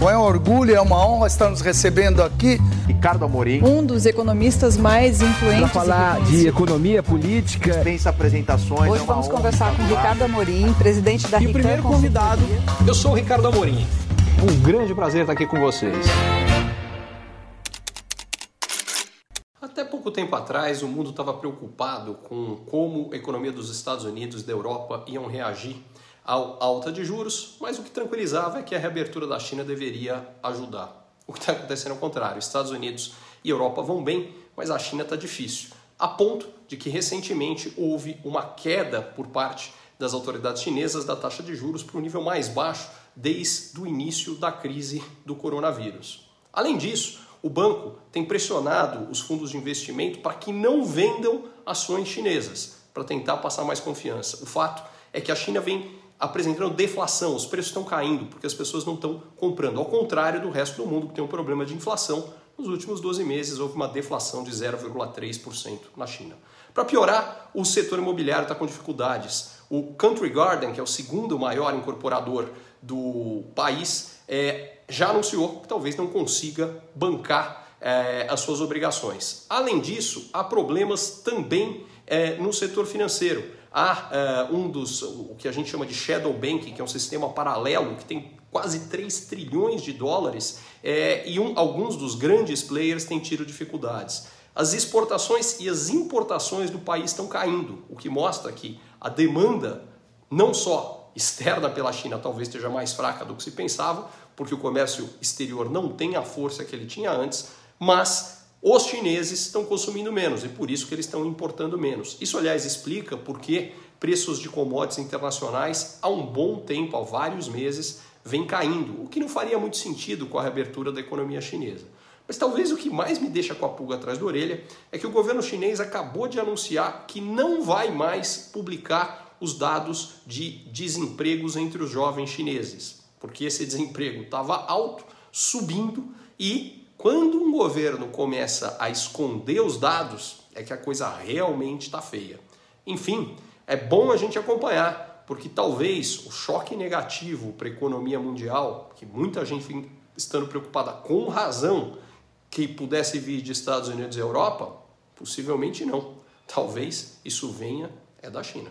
Bom, é um orgulho, é uma honra estar nos recebendo aqui. Ricardo Amorim. Um dos economistas mais influentes. Para falar de economia política. Dispensa apresentações. Hoje é vamos conversar com Ricardo Amorim, presidente da E o primeiro convidado, eu sou o Ricardo Amorim. Um grande prazer estar aqui com vocês. Até pouco tempo atrás, o mundo estava preocupado com como a economia dos Estados Unidos e da Europa iam reagir à alta de juros, mas o que tranquilizava é que a reabertura da China deveria ajudar. O que está acontecendo é o contrário. Estados Unidos e Europa vão bem, mas a China está difícil. A ponto de que recentemente houve uma queda por parte das autoridades chinesas da taxa de juros para o nível mais baixo desde o início da crise do coronavírus. Além disso, o banco tem pressionado os fundos de investimento para que não vendam ações chinesas, para tentar passar mais confiança. O fato é que a China vem apresentando deflação, os preços estão caindo porque as pessoas não estão comprando, ao contrário do resto do mundo que tem um problema de inflação. Nos últimos 12 meses houve uma deflação de 0,3% na China. Para piorar, o setor imobiliário está com dificuldades. O Country Garden, que é o segundo maior incorporador do país, é, já anunciou que talvez não consiga bancar é, as suas obrigações. Além disso, há problemas também é, no setor financeiro há uh, um dos, o que a gente chama de shadow banking, que é um sistema paralelo que tem quase 3 trilhões de dólares é, e um, alguns dos grandes players têm tido dificuldades. As exportações e as importações do país estão caindo, o que mostra que a demanda, não só externa pela China, talvez esteja mais fraca do que se pensava, porque o comércio exterior não tem a força que ele tinha antes, mas os chineses estão consumindo menos e por isso que eles estão importando menos. Isso, aliás, explica por que preços de commodities internacionais há um bom tempo, há vários meses, vem caindo, o que não faria muito sentido com a reabertura da economia chinesa. Mas talvez o que mais me deixa com a pulga atrás da orelha é que o governo chinês acabou de anunciar que não vai mais publicar os dados de desempregos entre os jovens chineses, porque esse desemprego estava alto, subindo e quando um governo começa a esconder os dados, é que a coisa realmente está feia. Enfim, é bom a gente acompanhar, porque talvez o choque negativo para a economia mundial, que muita gente estando preocupada com razão, que pudesse vir de Estados Unidos e Europa, possivelmente não. Talvez isso venha é da China.